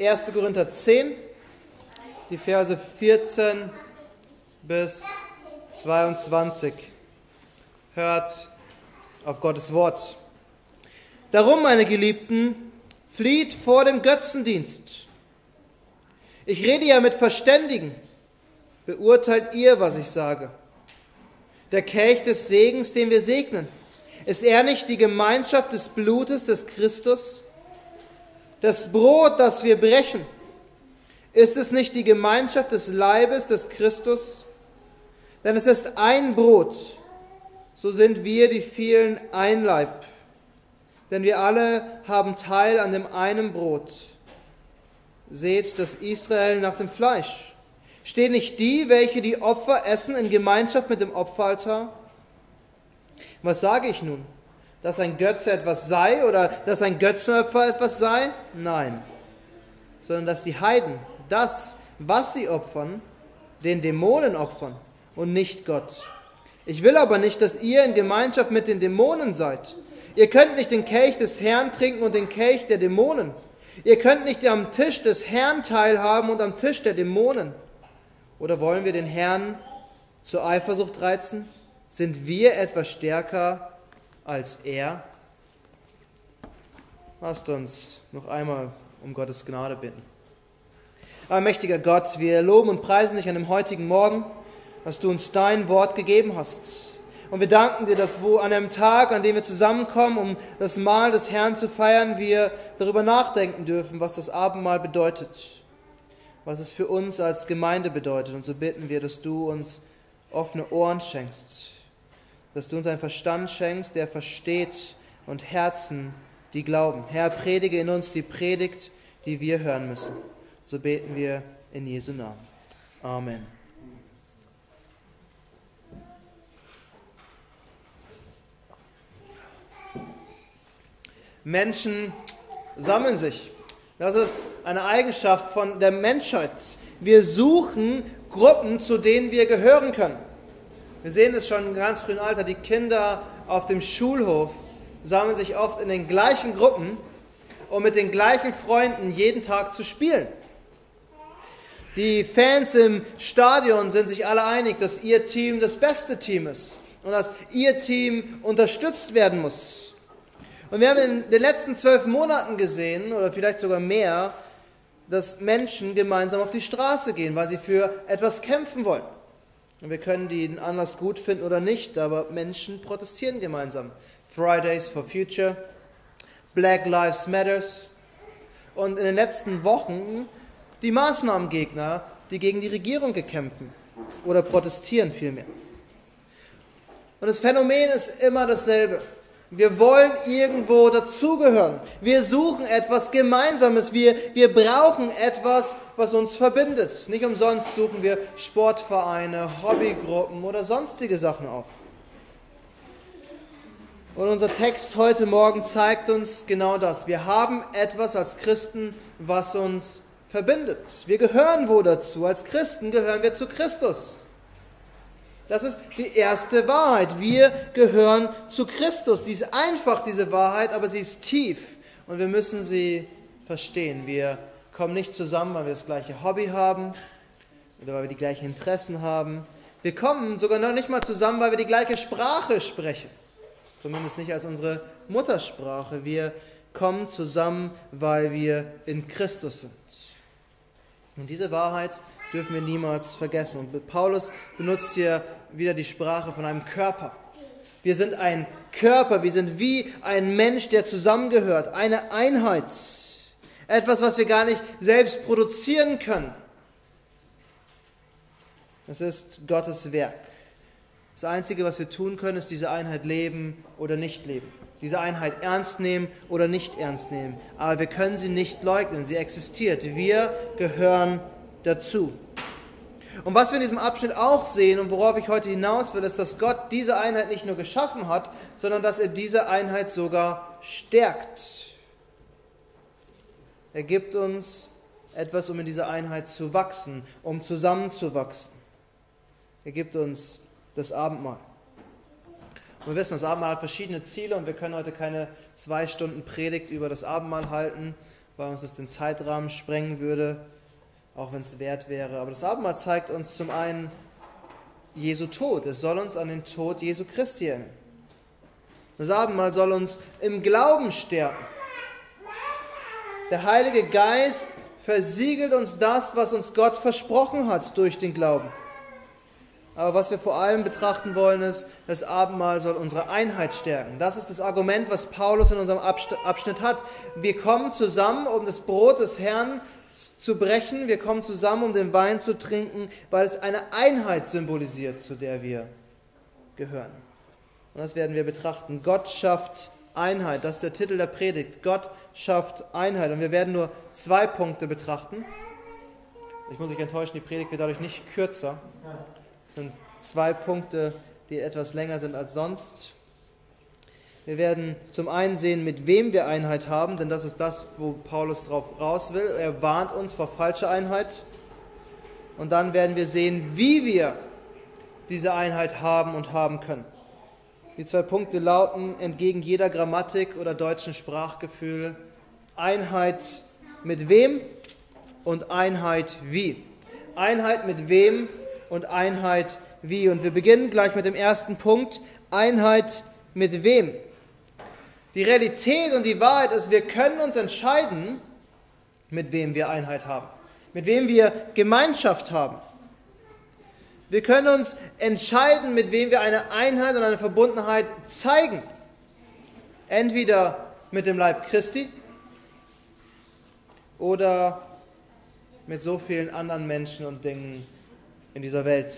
1. Korinther 10, die Verse 14 bis 22. Hört auf Gottes Wort. Darum, meine Geliebten, flieht vor dem Götzendienst. Ich rede ja mit Verständigen. Beurteilt ihr, was ich sage. Der Kelch des Segens, den wir segnen, ist er nicht die Gemeinschaft des Blutes des Christus? Das Brot, das wir brechen, ist es nicht die Gemeinschaft des Leibes des Christus? Denn es ist ein Brot, so sind wir die vielen ein Leib. Denn wir alle haben Teil an dem einen Brot. Seht das Israel nach dem Fleisch. Stehen nicht die, welche die Opfer essen, in Gemeinschaft mit dem Opferaltar? Was sage ich nun? Dass ein Götze etwas sei oder dass ein Götzenopfer etwas sei? Nein. Sondern dass die Heiden das, was sie opfern, den Dämonen opfern und nicht Gott. Ich will aber nicht, dass ihr in Gemeinschaft mit den Dämonen seid. Ihr könnt nicht den Kelch des Herrn trinken und den Kelch der Dämonen. Ihr könnt nicht am Tisch des Herrn teilhaben und am Tisch der Dämonen. Oder wollen wir den Herrn zur Eifersucht reizen? Sind wir etwas stärker als er? Lasst uns noch einmal um Gottes Gnade bitten. Aber mächtiger Gott, wir loben und preisen dich an dem heutigen Morgen, dass du uns dein Wort gegeben hast. Und wir danken dir, dass wo an einem Tag, an dem wir zusammenkommen, um das Mahl des Herrn zu feiern, wir darüber nachdenken dürfen, was das Abendmahl bedeutet, was es für uns als Gemeinde bedeutet. Und so bitten wir, dass du uns offene Ohren schenkst, dass du uns einen Verstand schenkst, der versteht und Herzen, die glauben. Herr, predige in uns die Predigt, die wir hören müssen. So beten wir in Jesu Namen. Amen. Menschen sammeln sich. Das ist eine Eigenschaft von der Menschheit. Wir suchen Gruppen, zu denen wir gehören können. Wir sehen es schon im ganz frühen Alter. Die Kinder auf dem Schulhof sammeln sich oft in den gleichen Gruppen, um mit den gleichen Freunden jeden Tag zu spielen. Die Fans im Stadion sind sich alle einig, dass ihr Team das beste Team ist und dass ihr Team unterstützt werden muss. Und wir haben in den letzten zwölf Monaten gesehen, oder vielleicht sogar mehr, dass Menschen gemeinsam auf die Straße gehen, weil sie für etwas kämpfen wollen. Und wir können den Anlass gut finden oder nicht, aber Menschen protestieren gemeinsam. Fridays for Future, Black Lives Matters. Und in den letzten Wochen die Maßnahmengegner, die gegen die Regierung gekämpfen oder protestieren vielmehr. Und das Phänomen ist immer dasselbe. Wir wollen irgendwo dazugehören. Wir suchen etwas Gemeinsames. Wir, wir brauchen etwas, was uns verbindet. Nicht umsonst suchen wir Sportvereine, Hobbygruppen oder sonstige Sachen auf. Und unser Text heute Morgen zeigt uns genau das. Wir haben etwas als Christen, was uns verbindet. Wir gehören wo dazu. Als Christen gehören wir zu Christus. Das ist die erste Wahrheit. Wir gehören zu Christus. Die ist einfach, diese Wahrheit, aber sie ist tief. Und wir müssen sie verstehen. Wir kommen nicht zusammen, weil wir das gleiche Hobby haben oder weil wir die gleichen Interessen haben. Wir kommen sogar noch nicht mal zusammen, weil wir die gleiche Sprache sprechen. Zumindest nicht als unsere Muttersprache. Wir kommen zusammen, weil wir in Christus sind. Und diese Wahrheit dürfen wir niemals vergessen. Und Paulus benutzt hier wieder die Sprache von einem Körper. Wir sind ein Körper, wir sind wie ein Mensch, der zusammengehört, eine Einheit. Etwas, was wir gar nicht selbst produzieren können. Es ist Gottes Werk. Das Einzige, was wir tun können, ist diese Einheit leben oder nicht leben. Diese Einheit ernst nehmen oder nicht ernst nehmen. Aber wir können sie nicht leugnen. Sie existiert. Wir gehören dazu. Und was wir in diesem Abschnitt auch sehen und worauf ich heute hinaus will, ist, dass Gott diese Einheit nicht nur geschaffen hat, sondern dass er diese Einheit sogar stärkt. Er gibt uns etwas, um in dieser Einheit zu wachsen, um zusammenzuwachsen. Er gibt uns das Abendmahl. Und wir wissen, das Abendmahl hat verschiedene Ziele und wir können heute keine zwei Stunden Predigt über das Abendmahl halten, weil uns das den Zeitrahmen sprengen würde, auch wenn es wert wäre. Aber das Abendmahl zeigt uns zum einen Jesu Tod. Es soll uns an den Tod Jesu Christi erinnern. Das Abendmahl soll uns im Glauben stärken. Der Heilige Geist versiegelt uns das, was uns Gott versprochen hat durch den Glauben. Aber was wir vor allem betrachten wollen, ist, das Abendmahl soll unsere Einheit stärken. Das ist das Argument, was Paulus in unserem Abschnitt hat. Wir kommen zusammen, um das Brot des Herrn zu brechen. Wir kommen zusammen, um den Wein zu trinken, weil es eine Einheit symbolisiert, zu der wir gehören. Und das werden wir betrachten. Gott schafft Einheit. Das ist der Titel der Predigt. Gott schafft Einheit. Und wir werden nur zwei Punkte betrachten. Ich muss mich enttäuschen, die Predigt wird dadurch nicht kürzer. Es sind zwei Punkte, die etwas länger sind als sonst. Wir werden zum einen sehen, mit wem wir Einheit haben, denn das ist das, wo Paulus drauf raus will. Er warnt uns vor falscher Einheit. Und dann werden wir sehen, wie wir diese Einheit haben und haben können. Die zwei Punkte lauten entgegen jeder Grammatik oder deutschen Sprachgefühl Einheit mit wem und Einheit wie. Einheit mit wem und Einheit wie. Und wir beginnen gleich mit dem ersten Punkt, Einheit mit wem. Die Realität und die Wahrheit ist, wir können uns entscheiden, mit wem wir Einheit haben, mit wem wir Gemeinschaft haben. Wir können uns entscheiden, mit wem wir eine Einheit und eine Verbundenheit zeigen. Entweder mit dem Leib Christi oder mit so vielen anderen Menschen und Dingen, in dieser Welt.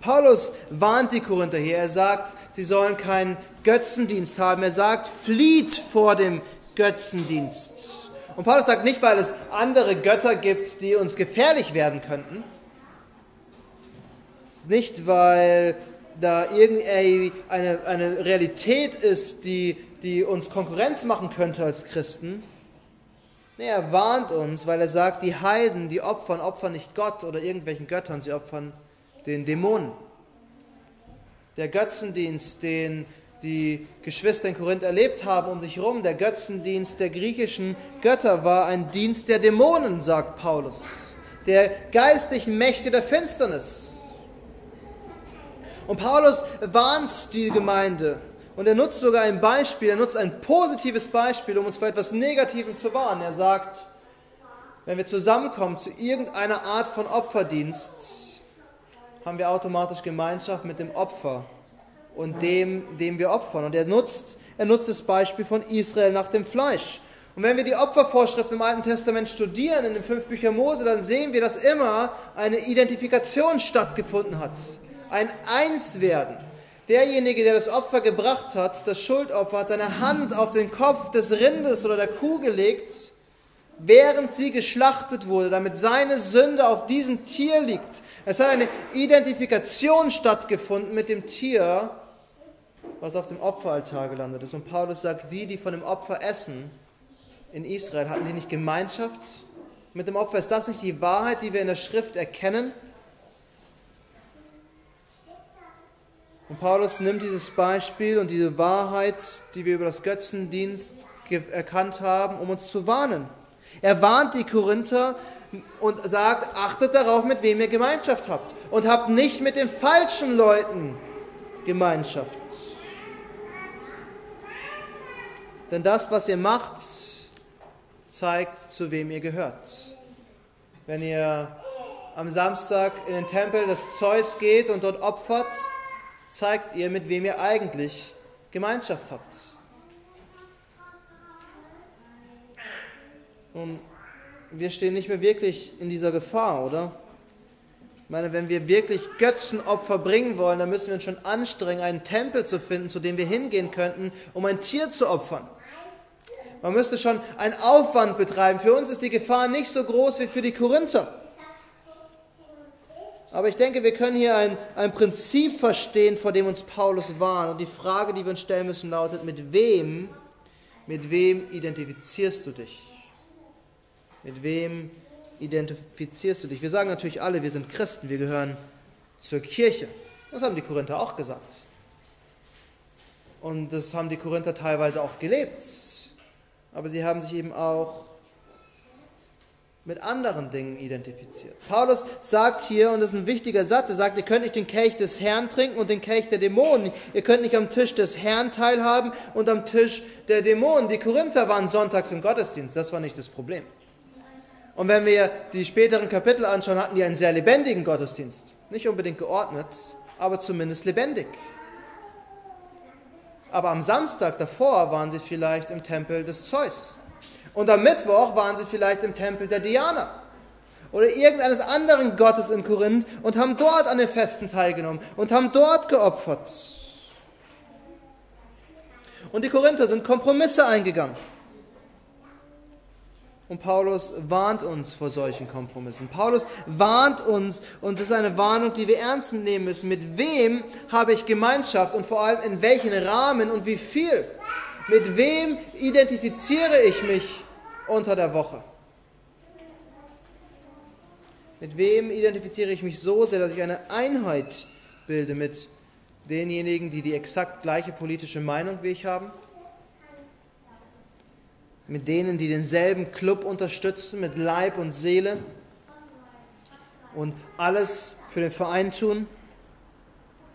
Paulus warnt die Korinther hier. Er sagt, sie sollen keinen Götzendienst haben. Er sagt, flieht vor dem Götzendienst. Und Paulus sagt nicht, weil es andere Götter gibt, die uns gefährlich werden könnten. Nicht, weil da irgendwie eine, eine Realität ist, die, die uns Konkurrenz machen könnte als Christen, Nee, er warnt uns, weil er sagt, die Heiden, die opfern, opfern nicht Gott oder irgendwelchen Göttern, sie opfern den Dämonen. Der Götzendienst, den die Geschwister in Korinth erlebt haben um sich herum, der Götzendienst der griechischen Götter war ein Dienst der Dämonen, sagt Paulus, der geistlichen Mächte der Finsternis. Und Paulus warnt die Gemeinde und er nutzt sogar ein Beispiel, er nutzt ein positives Beispiel, um uns vor etwas Negativem zu warnen. Er sagt, wenn wir zusammenkommen zu irgendeiner Art von Opferdienst, haben wir automatisch Gemeinschaft mit dem Opfer und dem, dem wir opfern. Und er nutzt, er nutzt das Beispiel von Israel nach dem Fleisch. Und wenn wir die Opfervorschrift im Alten Testament studieren, in den fünf Büchern Mose, dann sehen wir, dass immer eine Identifikation stattgefunden hat. Ein Einswerden. Derjenige, der das Opfer gebracht hat, das Schuldopfer, hat seine Hand auf den Kopf des Rindes oder der Kuh gelegt, während sie geschlachtet wurde, damit seine Sünde auf diesem Tier liegt. Es hat eine Identifikation stattgefunden mit dem Tier, was auf dem Opferaltar gelandet ist. Und Paulus sagt, die, die von dem Opfer essen in Israel, hatten die nicht Gemeinschaft mit dem Opfer? Ist das nicht die Wahrheit, die wir in der Schrift erkennen? Und Paulus nimmt dieses Beispiel und diese Wahrheit, die wir über das Götzendienst erkannt haben, um uns zu warnen. Er warnt die Korinther und sagt, achtet darauf, mit wem ihr Gemeinschaft habt. Und habt nicht mit den falschen Leuten Gemeinschaft. Denn das, was ihr macht, zeigt, zu wem ihr gehört. Wenn ihr am Samstag in den Tempel des Zeus geht und dort opfert, zeigt ihr, mit wem ihr eigentlich Gemeinschaft habt. Und wir stehen nicht mehr wirklich in dieser Gefahr, oder? Ich meine, wenn wir wirklich Götzenopfer bringen wollen, dann müssen wir uns schon anstrengen, einen Tempel zu finden, zu dem wir hingehen könnten, um ein Tier zu opfern. Man müsste schon einen Aufwand betreiben. Für uns ist die Gefahr nicht so groß wie für die Korinther. Aber ich denke, wir können hier ein, ein Prinzip verstehen, vor dem uns Paulus warnt. Und die Frage, die wir uns stellen müssen, lautet, mit wem, mit wem identifizierst du dich? Mit wem identifizierst du dich? Wir sagen natürlich alle, wir sind Christen, wir gehören zur Kirche. Das haben die Korinther auch gesagt. Und das haben die Korinther teilweise auch gelebt. aber sie haben sich eben auch mit anderen Dingen identifiziert. Paulus sagt hier, und das ist ein wichtiger Satz, er sagt, ihr könnt nicht den Kelch des Herrn trinken und den Kelch der Dämonen. Ihr könnt nicht am Tisch des Herrn teilhaben und am Tisch der Dämonen. Die Korinther waren sonntags im Gottesdienst, das war nicht das Problem. Und wenn wir die späteren Kapitel anschauen, hatten die einen sehr lebendigen Gottesdienst. Nicht unbedingt geordnet, aber zumindest lebendig. Aber am Samstag davor waren sie vielleicht im Tempel des Zeus. Und am Mittwoch waren sie vielleicht im Tempel der Diana oder irgendeines anderen Gottes in Korinth und haben dort an den Festen teilgenommen und haben dort geopfert. Und die Korinther sind Kompromisse eingegangen. Und Paulus warnt uns vor solchen Kompromissen. Paulus warnt uns, und das ist eine Warnung, die wir ernst nehmen müssen. Mit wem habe ich Gemeinschaft und vor allem in welchen Rahmen und wie viel? Mit wem identifiziere ich mich unter der Woche? Mit wem identifiziere ich mich so sehr, dass ich eine Einheit bilde mit denjenigen, die die exakt gleiche politische Meinung wie ich haben? Mit denen, die denselben Club unterstützen, mit Leib und Seele und alles für den Verein tun?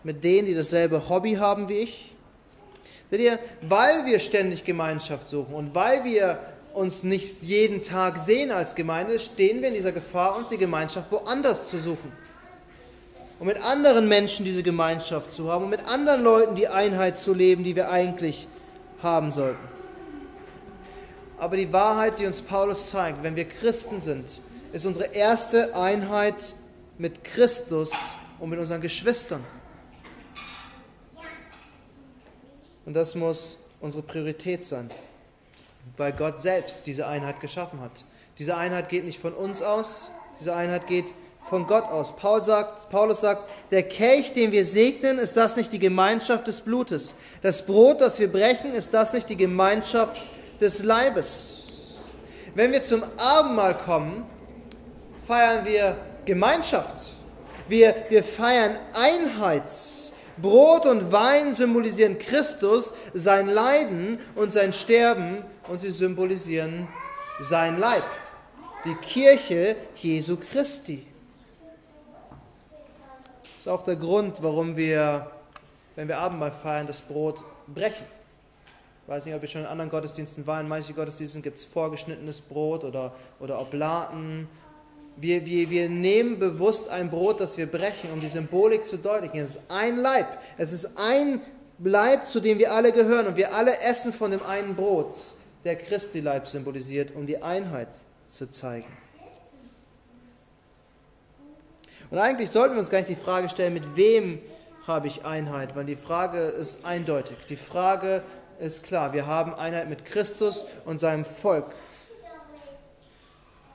Mit denen, die dasselbe Hobby haben wie ich? Seht ihr, weil wir ständig Gemeinschaft suchen und weil wir uns nicht jeden Tag sehen als Gemeinde, stehen wir in dieser Gefahr, uns die Gemeinschaft woanders zu suchen. Und mit anderen Menschen diese Gemeinschaft zu haben und mit anderen Leuten die Einheit zu leben, die wir eigentlich haben sollten. Aber die Wahrheit, die uns Paulus zeigt, wenn wir Christen sind, ist unsere erste Einheit mit Christus und mit unseren Geschwistern. Und das muss unsere Priorität sein weil Gott selbst diese Einheit geschaffen hat. Diese Einheit geht nicht von uns aus, diese Einheit geht von Gott aus. Paul sagt, Paulus sagt, der Kelch, den wir segnen, ist das nicht die Gemeinschaft des Blutes? Das Brot, das wir brechen, ist das nicht die Gemeinschaft des Leibes? Wenn wir zum Abendmahl kommen, feiern wir Gemeinschaft. Wir, wir feiern Einheit. Brot und Wein symbolisieren Christus, sein Leiden und sein Sterben und sie symbolisieren sein Leib, die Kirche Jesu Christi. Das ist auch der Grund, warum wir, wenn wir Abendmahl feiern, das Brot brechen. Ich weiß nicht, ob ihr schon in anderen Gottesdiensten waren. In manchen Gottesdiensten gibt es vorgeschnittenes Brot oder, oder Oblaten. Wir, wir, wir nehmen bewusst ein Brot, das wir brechen, um die Symbolik zu deutlichen. Es ist ein Leib. Es ist ein Leib, zu dem wir alle gehören. Und wir alle essen von dem einen Brot der Christi Leib symbolisiert, um die Einheit zu zeigen. Und eigentlich sollten wir uns gar nicht die Frage stellen, mit wem habe ich Einheit, weil die Frage ist eindeutig. Die Frage ist klar, wir haben Einheit mit Christus und seinem Volk.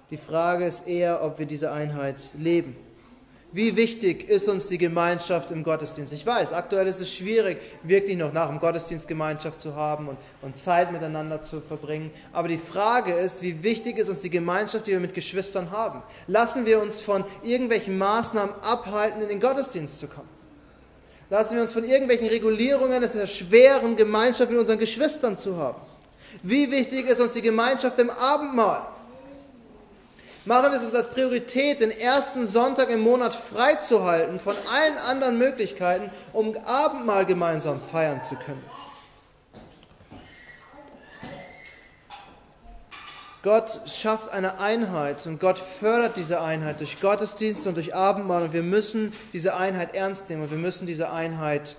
Die Frage ist eher, ob wir diese Einheit leben. Wie wichtig ist uns die Gemeinschaft im Gottesdienst? Ich weiß, aktuell ist es schwierig, wirklich noch nach dem Gottesdienst Gemeinschaft zu haben und, und Zeit miteinander zu verbringen. Aber die Frage ist, wie wichtig ist uns die Gemeinschaft, die wir mit Geschwistern haben? Lassen wir uns von irgendwelchen Maßnahmen abhalten, in den Gottesdienst zu kommen? Lassen wir uns von irgendwelchen Regulierungen es erschweren, Gemeinschaft mit unseren Geschwistern zu haben? Wie wichtig ist uns die Gemeinschaft im Abendmahl? Machen wir es uns als Priorität, den ersten Sonntag im Monat freizuhalten von allen anderen Möglichkeiten, um Abendmahl gemeinsam feiern zu können. Gott schafft eine Einheit und Gott fördert diese Einheit durch Gottesdienst und durch Abendmahl und wir müssen diese Einheit ernst nehmen und wir müssen diese Einheit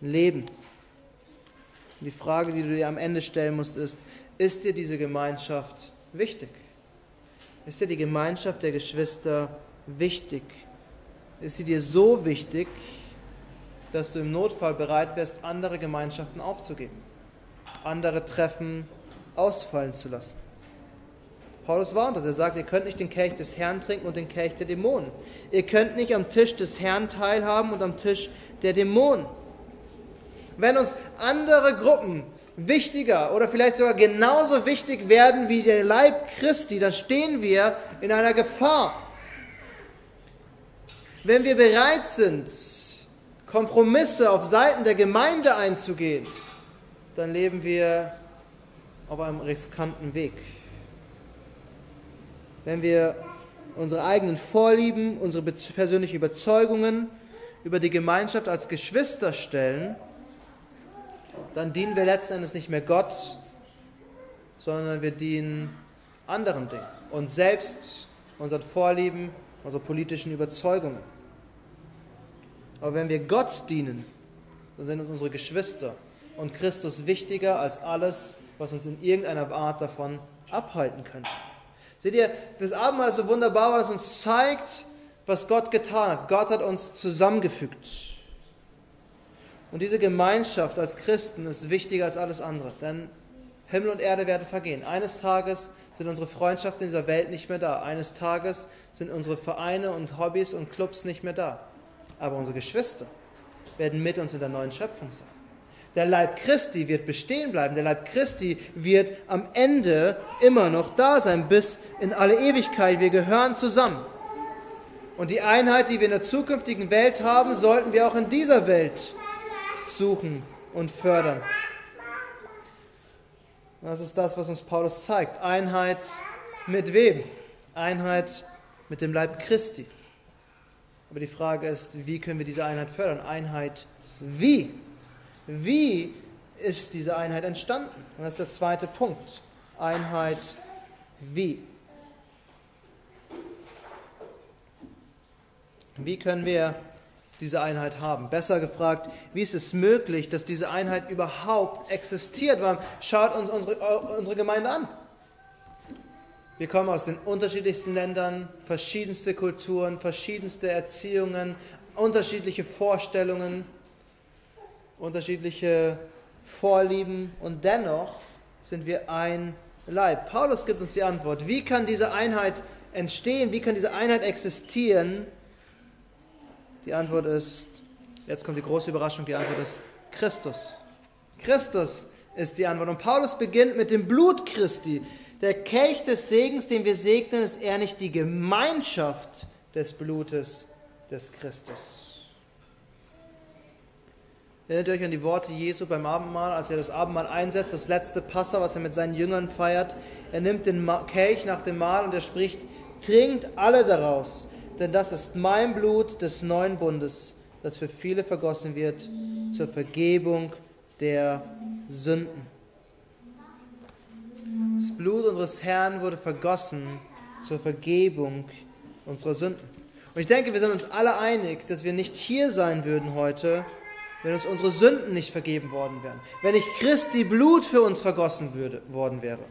leben. Und die Frage, die du dir am Ende stellen musst, ist, ist dir diese Gemeinschaft wichtig? Ist dir die Gemeinschaft der Geschwister wichtig? Ist sie dir so wichtig, dass du im Notfall bereit wärst, andere Gemeinschaften aufzugeben, andere Treffen ausfallen zu lassen? Paulus warnt uns, er sagt, ihr könnt nicht den Kelch des Herrn trinken und den Kelch der Dämonen. Ihr könnt nicht am Tisch des Herrn teilhaben und am Tisch der Dämonen. Wenn uns andere Gruppen wichtiger oder vielleicht sogar genauso wichtig werden wie der Leib Christi, dann stehen wir in einer Gefahr. Wenn wir bereit sind, Kompromisse auf Seiten der Gemeinde einzugehen, dann leben wir auf einem riskanten Weg. Wenn wir unsere eigenen Vorlieben, unsere persönlichen Überzeugungen über die Gemeinschaft als Geschwister stellen, dann dienen wir letzten Endes nicht mehr Gott, sondern wir dienen anderen Dingen und selbst unseren Vorlieben, unseren politischen Überzeugungen. Aber wenn wir Gott dienen, dann sind uns unsere Geschwister und Christus wichtiger als alles, was uns in irgendeiner Art davon abhalten könnte. Seht ihr, das Abendmahl ist so wunderbar, weil es uns zeigt, was Gott getan hat. Gott hat uns zusammengefügt. Und diese Gemeinschaft als Christen ist wichtiger als alles andere, denn Himmel und Erde werden vergehen. Eines Tages sind unsere Freundschaften in dieser Welt nicht mehr da. Eines Tages sind unsere Vereine und Hobbys und Clubs nicht mehr da. Aber unsere Geschwister werden mit uns in der neuen Schöpfung sein. Der Leib Christi wird bestehen bleiben. Der Leib Christi wird am Ende immer noch da sein, bis in alle Ewigkeit. Wir gehören zusammen. Und die Einheit, die wir in der zukünftigen Welt haben, sollten wir auch in dieser Welt suchen und fördern. Das ist das, was uns Paulus zeigt. Einheit mit wem? Einheit mit dem Leib Christi. Aber die Frage ist, wie können wir diese Einheit fördern? Einheit wie? Wie ist diese Einheit entstanden? Und das ist der zweite Punkt. Einheit wie? Wie können wir diese Einheit haben? Besser gefragt, wie ist es möglich, dass diese Einheit überhaupt existiert? Weil schaut uns unsere, unsere Gemeinde an. Wir kommen aus den unterschiedlichsten Ländern, verschiedenste Kulturen, verschiedenste Erziehungen, unterschiedliche Vorstellungen, unterschiedliche Vorlieben und dennoch sind wir ein Leib. Paulus gibt uns die Antwort. Wie kann diese Einheit entstehen? Wie kann diese Einheit existieren? Die Antwort ist, jetzt kommt die große Überraschung, die Antwort ist Christus. Christus ist die Antwort. Und Paulus beginnt mit dem Blut Christi. Der Kelch des Segens, den wir segnen, ist er nicht die Gemeinschaft des Blutes des Christus. Erinnert euch an die Worte Jesu beim Abendmahl, als er das Abendmahl einsetzt, das letzte Passa, was er mit seinen Jüngern feiert. Er nimmt den Kelch nach dem Mahl und er spricht, trinkt alle daraus, denn das ist mein Blut des neuen Bundes, das für viele vergossen wird zur Vergebung der Sünden. Das Blut unseres Herrn wurde vergossen zur Vergebung unserer Sünden. Und ich denke, wir sind uns alle einig, dass wir nicht hier sein würden heute, wenn uns unsere Sünden nicht vergeben worden wären. Wenn nicht Christi Blut für uns vergossen würde, worden wäre.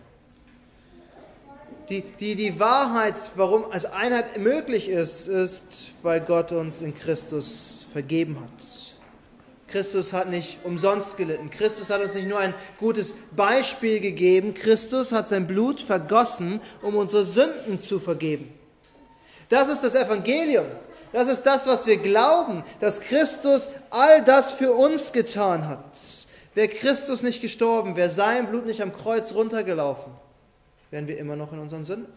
Die, die, die Wahrheit, warum als Einheit möglich ist, ist, weil Gott uns in Christus vergeben hat. Christus hat nicht umsonst gelitten. Christus hat uns nicht nur ein gutes Beispiel gegeben, Christus hat sein Blut vergossen, um unsere Sünden zu vergeben. Das ist das Evangelium. Das ist das, was wir glauben, dass Christus all das für uns getan hat. Wäre Christus nicht gestorben, wäre sein Blut nicht am Kreuz runtergelaufen, wären wir immer noch in unseren Sünden.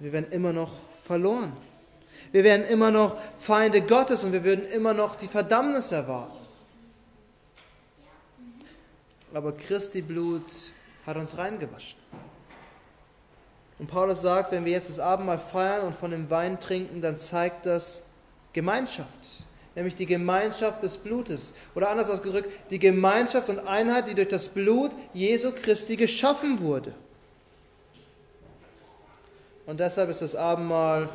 Wir wären immer noch verloren. Wir wären immer noch Feinde Gottes und wir würden immer noch die Verdammnis erwarten. Aber Christi Blut hat uns reingewaschen. Und Paulus sagt, wenn wir jetzt das Abendmahl feiern und von dem Wein trinken, dann zeigt das Gemeinschaft, nämlich die Gemeinschaft des Blutes. Oder anders ausgedrückt, die Gemeinschaft und Einheit, die durch das Blut Jesu Christi geschaffen wurde. Und deshalb ist das Abendmahl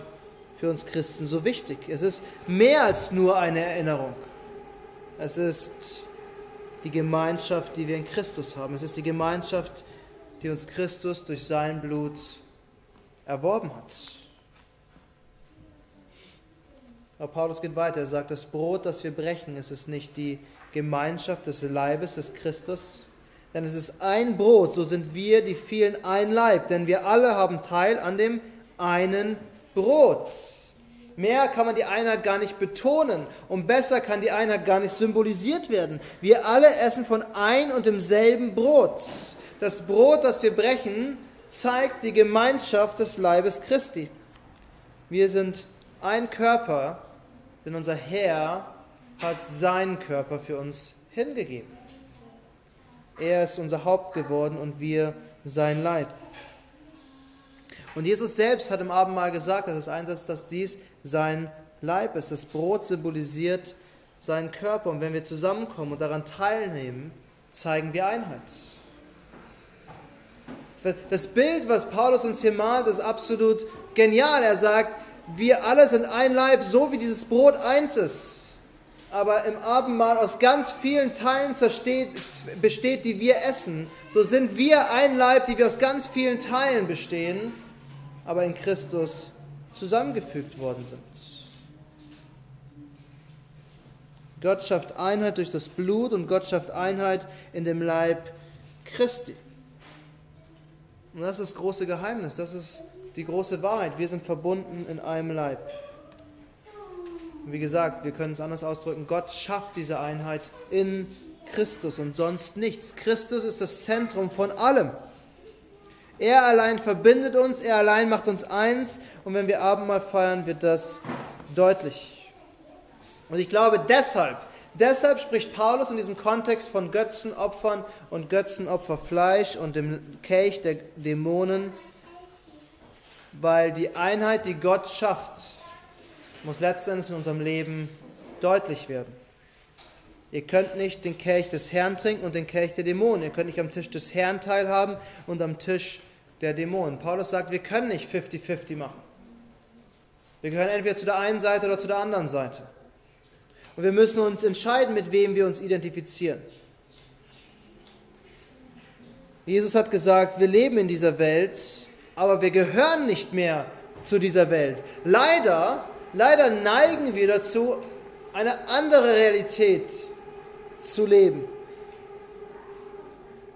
für uns Christen so wichtig. Es ist mehr als nur eine Erinnerung. Es ist die Gemeinschaft, die wir in Christus haben. Es ist die Gemeinschaft, die uns Christus durch sein Blut erworben hat. Aber Paulus geht weiter. Er sagt, das Brot, das wir brechen, ist es nicht die Gemeinschaft des Leibes des Christus, denn es ist ein Brot, so sind wir die vielen ein Leib, denn wir alle haben Teil an dem einen Brot. Mehr kann man die Einheit gar nicht betonen und besser kann die Einheit gar nicht symbolisiert werden. Wir alle essen von ein und demselben Brot. Das Brot, das wir brechen, zeigt die Gemeinschaft des Leibes Christi. Wir sind ein Körper, denn unser Herr hat seinen Körper für uns hingegeben. Er ist unser Haupt geworden und wir sein Leib. Und Jesus selbst hat im Abendmahl gesagt, dass es einsetzt, dass dies sein Leib ist. Das Brot symbolisiert seinen Körper. Und wenn wir zusammenkommen und daran teilnehmen, zeigen wir Einheit. Das Bild, was Paulus uns hier malt, ist absolut genial. Er sagt, wir alle sind ein Leib, so wie dieses Brot eins ist. Aber im Abendmahl aus ganz vielen Teilen besteht, die wir essen. So sind wir ein Leib, die wir aus ganz vielen Teilen bestehen, aber in Christus zusammengefügt worden sind. Gott schafft Einheit durch das Blut und Gott schafft Einheit in dem Leib Christi. Und das ist das große Geheimnis, das ist die große Wahrheit. Wir sind verbunden in einem Leib. Und wie gesagt, wir können es anders ausdrücken, Gott schafft diese Einheit in Christus und sonst nichts. Christus ist das Zentrum von allem. Er allein verbindet uns, er allein macht uns eins und wenn wir Abendmahl feiern, wird das deutlich. Und ich glaube deshalb, deshalb spricht Paulus in diesem Kontext von Götzenopfern und Götzenopferfleisch und dem Kelch der Dämonen, weil die Einheit, die Gott schafft, muss letztendlich in unserem Leben deutlich werden. Ihr könnt nicht den Kelch des Herrn trinken und den Kelch der Dämonen. Ihr könnt nicht am Tisch des Herrn teilhaben und am Tisch der Dämonen. Paulus sagt, wir können nicht 50-50 machen. Wir gehören entweder zu der einen Seite oder zu der anderen Seite. Und wir müssen uns entscheiden, mit wem wir uns identifizieren. Jesus hat gesagt, wir leben in dieser Welt, aber wir gehören nicht mehr zu dieser Welt. Leider, leider neigen wir dazu, eine andere Realität zu leben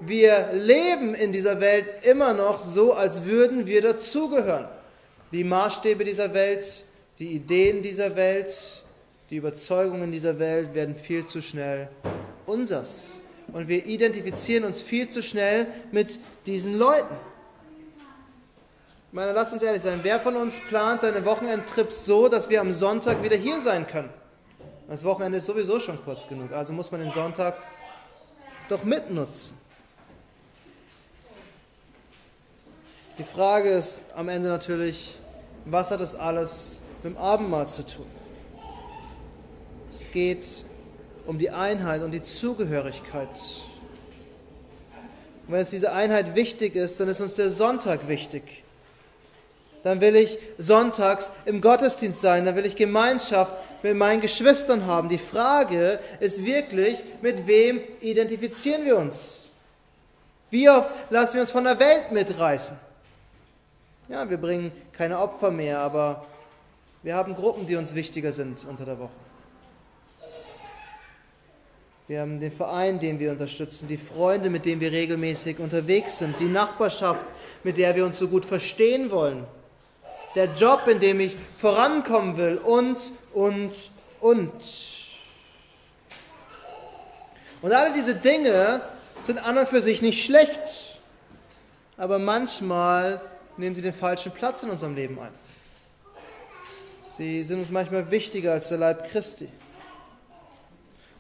wir leben in dieser Welt immer noch so, als würden wir dazugehören. Die Maßstäbe dieser Welt, die Ideen dieser Welt, die Überzeugungen dieser Welt werden viel zu schnell unsers. Und wir identifizieren uns viel zu schnell mit diesen Leuten. Ich meine, lasst uns ehrlich sein, wer von uns plant seine Wochenendtrips so, dass wir am Sonntag wieder hier sein können? Das Wochenende ist sowieso schon kurz genug, also muss man den Sonntag doch mitnutzen. Die Frage ist am Ende natürlich, was hat das alles mit dem Abendmahl zu tun? Es geht um die Einheit und die Zugehörigkeit. Und wenn uns diese Einheit wichtig ist, dann ist uns der Sonntag wichtig. Dann will ich sonntags im Gottesdienst sein, dann will ich Gemeinschaft mit meinen Geschwistern haben. Die Frage ist wirklich, mit wem identifizieren wir uns? Wie oft lassen wir uns von der Welt mitreißen? Ja, wir bringen keine Opfer mehr, aber wir haben Gruppen, die uns wichtiger sind unter der Woche. Wir haben den Verein, den wir unterstützen, die Freunde, mit denen wir regelmäßig unterwegs sind, die Nachbarschaft, mit der wir uns so gut verstehen wollen, der Job, in dem ich vorankommen will und, und, und. Und alle diese Dinge sind an und für sich nicht schlecht, aber manchmal nehmen sie den falschen Platz in unserem Leben ein. Sie sind uns manchmal wichtiger als der Leib Christi.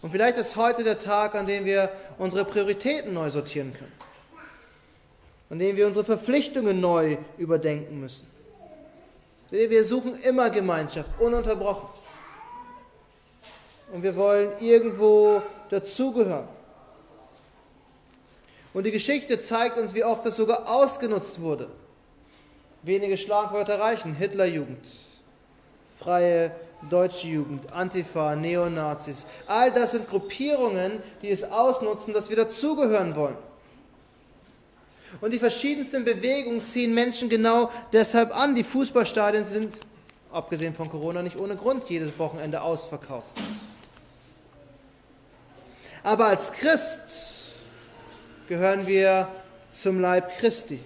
Und vielleicht ist heute der Tag, an dem wir unsere Prioritäten neu sortieren können. An dem wir unsere Verpflichtungen neu überdenken müssen. Wir suchen immer Gemeinschaft, ununterbrochen. Und wir wollen irgendwo dazugehören. Und die Geschichte zeigt uns, wie oft das sogar ausgenutzt wurde. Wenige Schlagwörter reichen. Hitlerjugend, freie deutsche Jugend, Antifa, Neonazis. All das sind Gruppierungen, die es ausnutzen, dass wir dazugehören wollen. Und die verschiedensten Bewegungen ziehen Menschen genau deshalb an. Die Fußballstadien sind, abgesehen von Corona, nicht ohne Grund jedes Wochenende ausverkauft. Aber als Christ gehören wir zum Leib Christi.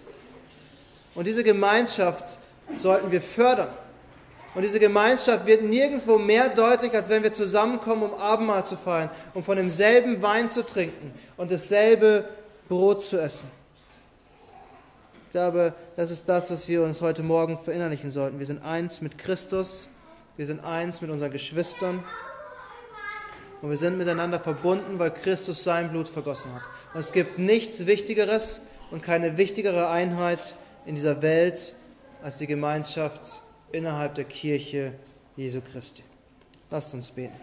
Und diese Gemeinschaft sollten wir fördern. Und diese Gemeinschaft wird nirgendwo mehr deutlich, als wenn wir zusammenkommen, um Abendmahl zu feiern, um von demselben Wein zu trinken und dasselbe Brot zu essen. Ich glaube, das ist das, was wir uns heute Morgen verinnerlichen sollten. Wir sind eins mit Christus, wir sind eins mit unseren Geschwistern Und wir sind miteinander verbunden, weil Christus sein Blut vergossen hat. Und es gibt nichts Wichtigeres und keine wichtigere Einheit in dieser Welt als die Gemeinschaft innerhalb der Kirche Jesu Christi. Lasst uns beten.